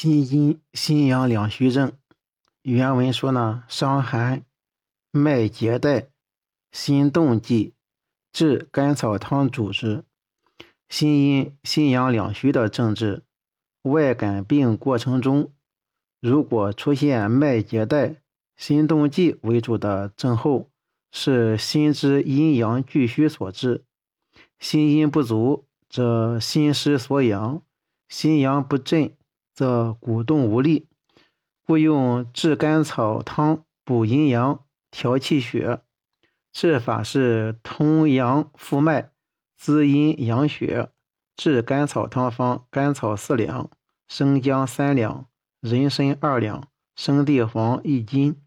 心阴心阳两虚症，原文说呢，伤寒，脉结带，心动悸，治甘草汤主之。心阴心阳两虚的症治，外感病过程中，如果出现脉结带、心动悸为主的症候，是心之阴阳俱虚所致。心阴不足，则心失所养；心阳不振。则鼓动无力，故用炙甘草汤补阴阳、调气血。治法是通阳复脉、滋阴养血。炙甘草汤方：甘草四两，生姜三两，人参二两，生地黄一斤，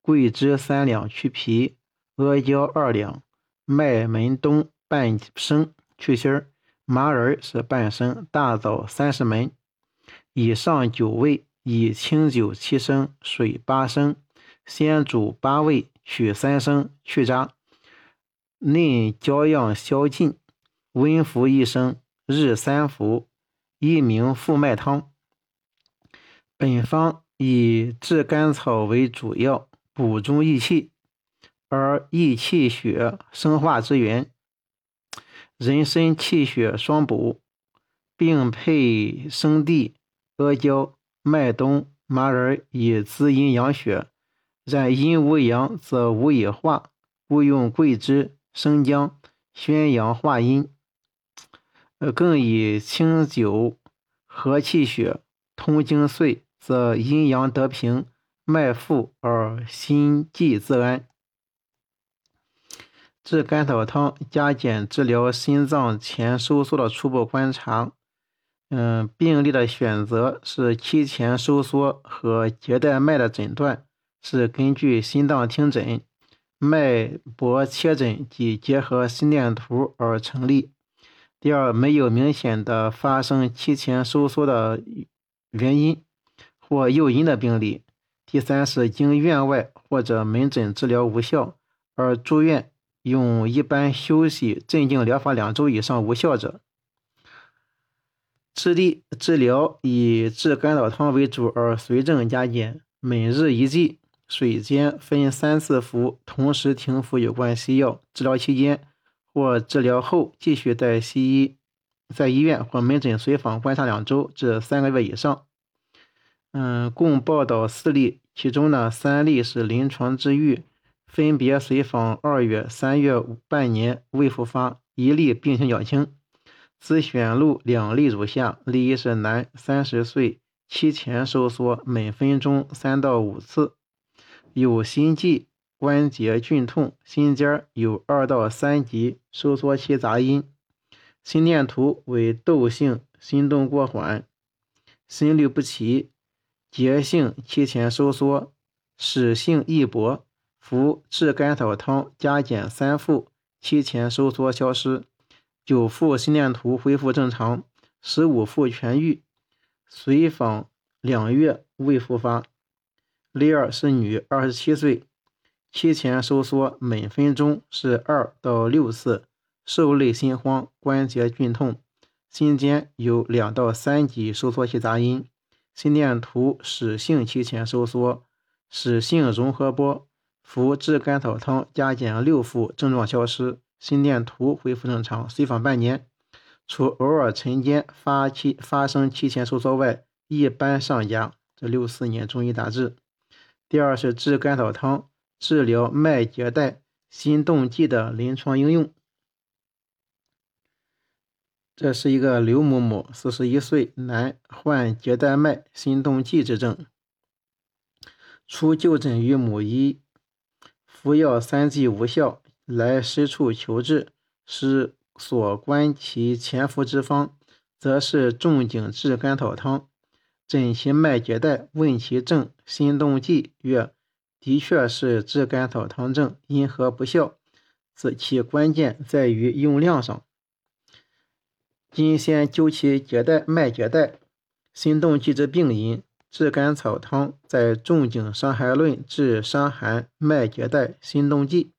桂枝三两去皮，阿胶二两，麦门冬半升去芯，麻仁是半升，大枣三十枚。以上九味，以清酒七升，水八升，先煮八味，取三升，去渣，内焦样消尽，温服一升，日三服，一名复脉汤。本方以炙甘草为主要，补中益气，而益气血生化之源。人参气血双补，并配生地。阿胶、麦冬、麻仁以滋阴养血，然阴无阳则无以化，故用桂枝、生姜宣阳化阴。呃，更以清酒和气血，通经隧，则阴阳得平，脉复而心悸自安。治甘草汤加减治疗心脏前收缩的初步观察。嗯，病例的选择是期前收缩和结带脉的诊断是根据心脏听诊、脉搏切诊及结合心电图而成立。第二，没有明显的发生期前收缩的原因或诱因的病例。第三是经院外或者门诊治疗无效而住院用一般休息镇静疗法两周以上无效者。治地治疗以炙甘草汤为主，而随症加减，每日一剂，水煎分三次服，同时停服有关西药。治疗期间或治疗后继续在西医在医院或门诊随访观察两周至三个月以上。嗯，共报道四例，其中呢三例是临床治愈，分别随访二月、三月、半年未复发，一例病情较轻。自选录两例如下：例一是男，三十岁，期前收缩，每分钟三到五次，有心悸、关节剧痛，心尖有二到三级收缩期杂音，心电图为窦性心动过缓，心律不齐，结性期前收缩，室性易搏，服炙甘草汤加减三副，期前收缩消失。九副心电图恢复正常，十五副痊愈，随访两月未复发。例二是女，二十七岁，期前收缩每分钟是二到六次，受累心慌，关节剧痛，心间有两到三级收缩期杂音，心电图室性期前收缩，室性融合波，服炙甘草汤加减六副，症状消失。心电图恢复正常，随访半年，除偶尔晨间发期发生期前收缩外，一般上佳。这六四年中医大志。第二是炙甘草汤治疗脉结带、心动悸的临床应用。这是一个刘某某，四十一岁，男，患结带脉、心动悸之症，初就诊于某医，服药三剂无效。来师处求治，师所观其潜伏之方，则是仲景炙甘草汤。诊其脉结带，问其症，心动悸，曰：的确是炙甘草汤症，因何不效？此其关键在于用量上。今先究其结带脉结带、心动悸之病因。炙甘草汤在《仲景伤寒论》治伤寒脉结带、心动悸。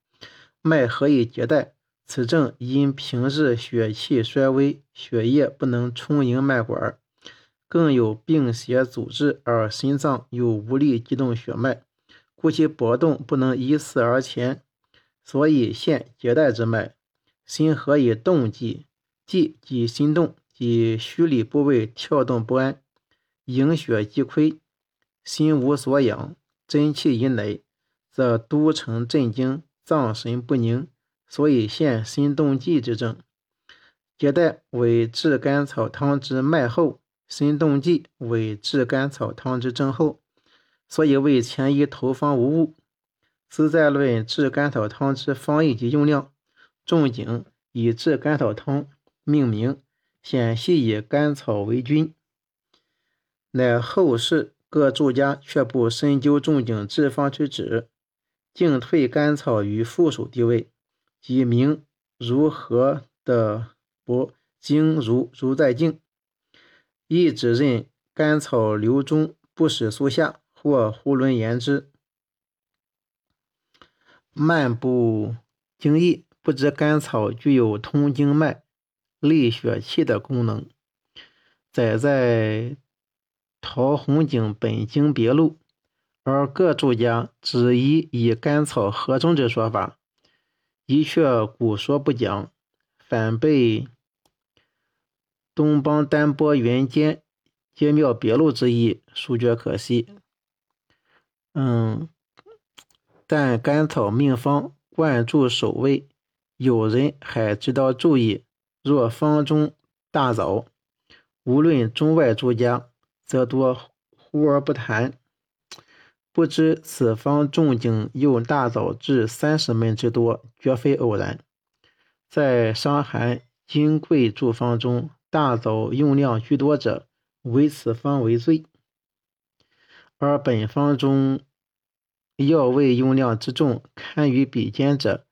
脉何以结带？此症因平日血气衰微，血液不能充盈脉管，更有病邪阻滞，而心脏又无力激动血脉，故其搏动不能依次而前，所以现结带之脉。心何以动悸？悸即心动，即虚里部位跳动不安，营血即亏，心无所养，真气已馁，则都城震惊，脏神不宁，所以现心动悸之症。结带为炙甘草汤之脉后，心动悸为炙甘草汤之症后，所以为前医头方无误。此在论炙甘草汤之方以及用量。仲景以炙甘草汤命名，显系以甘草为君。乃后世各著家却不深究仲景治方之旨，竟退甘草于附属地位，即名如何的。不经如如在境，亦指认甘草流中，不使速下，或囫囵言之。漫不经意，不知甘草具有通经脉、利血气的功能。载在《陶弘景本经别录》，而各著家只宜以甘草合中之说法，一却古说不讲，反被。东邦丹波元间皆妙别录之意，殊觉可惜。嗯，但甘草命方灌注首位，有人还知道注意。若方中大枣，无论中外诸家，则多忽而不谈。不知此方仲景用大枣至三十门之多，绝非偶然。在《伤寒金匮注方》中。大枣用量居多者，唯此方为最；而本方中药味用量之重，堪与比肩者，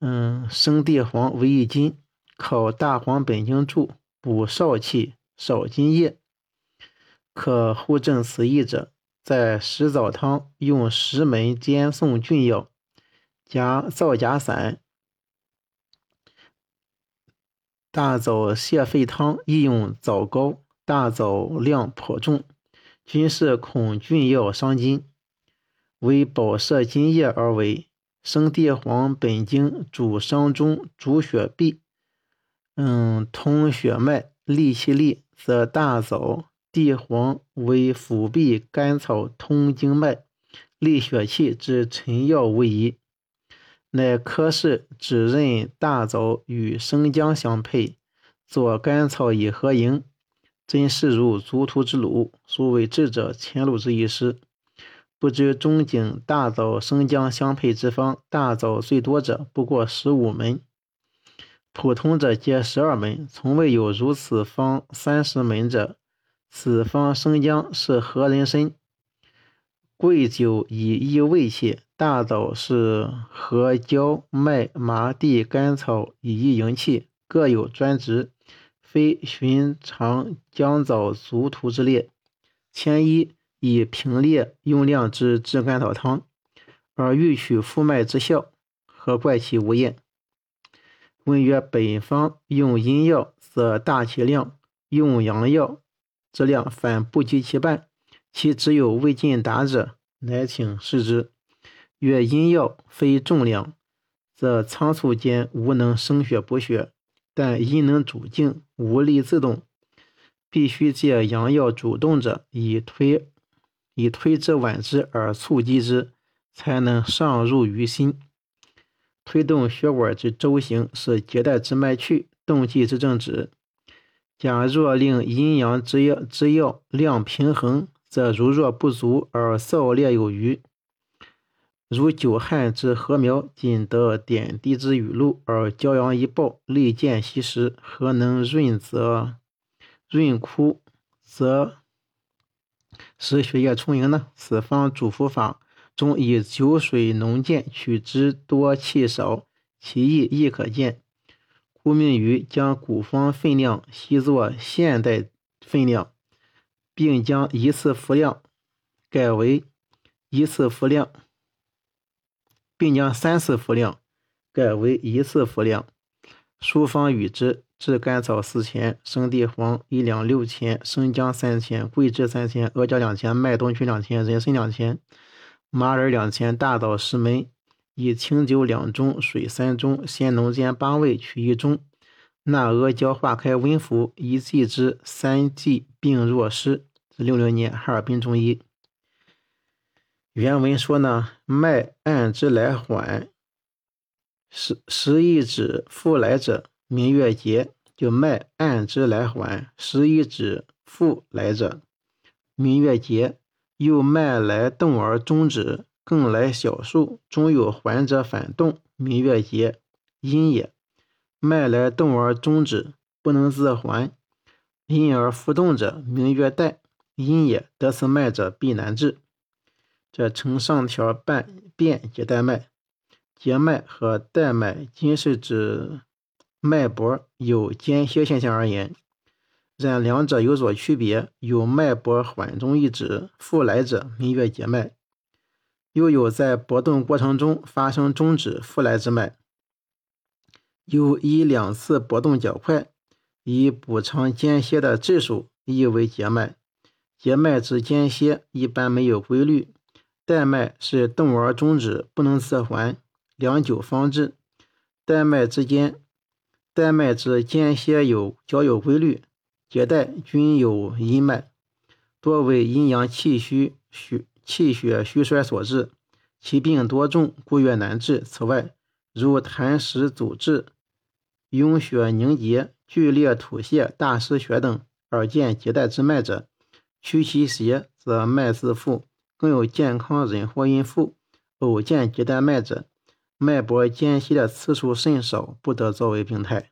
嗯，生地黄为一斤，考大黄本经注，补少气，少津液。可护正此意者，在石枣汤用石门煎送菌药，加皂荚散。大枣泻肺汤亦用枣膏，大枣量颇重，均是恐菌药伤津，为保摄津液而为。生地黄本经主伤中，主血闭，嗯，通血脉，利气利，则大枣、地黄为辅弼甘草通经脉、利血气之臣药无疑。乃科氏只认大枣与生姜相配，作甘草以合营，真是如足图之鲁。所谓智者前路之一师，不知中景大枣生姜相配之方，大枣最多者不过十五门，普通者皆十二门，从未有如此方三十门者。此方生姜是何人参？桂酒以益胃气，大枣是合焦麦麻地甘草以益营气，各有专职，非寻常姜枣足图之列。千一以平列用量之治甘草汤，而欲取复脉之效，何怪其无厌？问曰：本方用阴药则大其量，用阳药质量反不及其半。其只有未尽达者，乃请示之。曰：阴药非重量，则仓促间无能生血补血；但阴能主静，无力自动，必须借阳药主动者，以推以推之挽之而促击之，才能上入于心，推动血管之周行，使结带之脉去，动悸之症止。假若令阴阳之药之药量平衡，则如若不足而燥烈有余，如久旱之禾苗，仅得点滴之雨露，而骄阳一暴，利见息时，何能润则润枯，则使血液充盈呢？此方主服法中以酒水浓见取之多气少，其意亦可见，故命于将古方分量习作现代分量。并将一次服量改为一次服量，并将三次服量改为一次服量。书方与之，炙甘草四钱，生地黄一两六钱，生姜三钱，桂枝三钱，阿胶两钱，麦冬曲两钱，人参两钱，麻仁两钱，大枣十枚，以清酒两盅，水三盅，鲜浓煎八味，取一盅。纳阿胶化开温服，一剂之，三剂病若失。六六年，哈尔滨中医。原文说呢，脉按之来缓，时时一指复来者。明月节，就脉按之来缓，时一指复来者，明月节。又脉来动而终止，更来小数，终有缓者反动，明月结，阴也。脉来动而终止，不能自还，因而复动者，明月带，阴也。得此脉者，必难治。这呈上条半辨结带脉，结脉和带脉均是指。脉搏有间歇现象而言，然两者有所区别。有脉搏缓中一止复来者，明月结脉；又有在搏动过程中发生终止复来之脉。有一两次搏动较快，以补偿间歇的质数，亦为结脉。结脉之间歇一般没有规律，带脉是动而终止，不能自还，良久方至。带脉之间。带脉之间歇有较有规律，结带均有阴脉，多为阴阳气虚、虚气血虚衰所致，其病多重，故越难治。此外，如痰湿阻滞、壅血凝结、剧烈吐泻、大失血等，而见结带之脉者，驱其邪，则脉自复。更有健康人或孕妇偶见结带脉者，脉搏间歇的次数甚少，不得作为病态。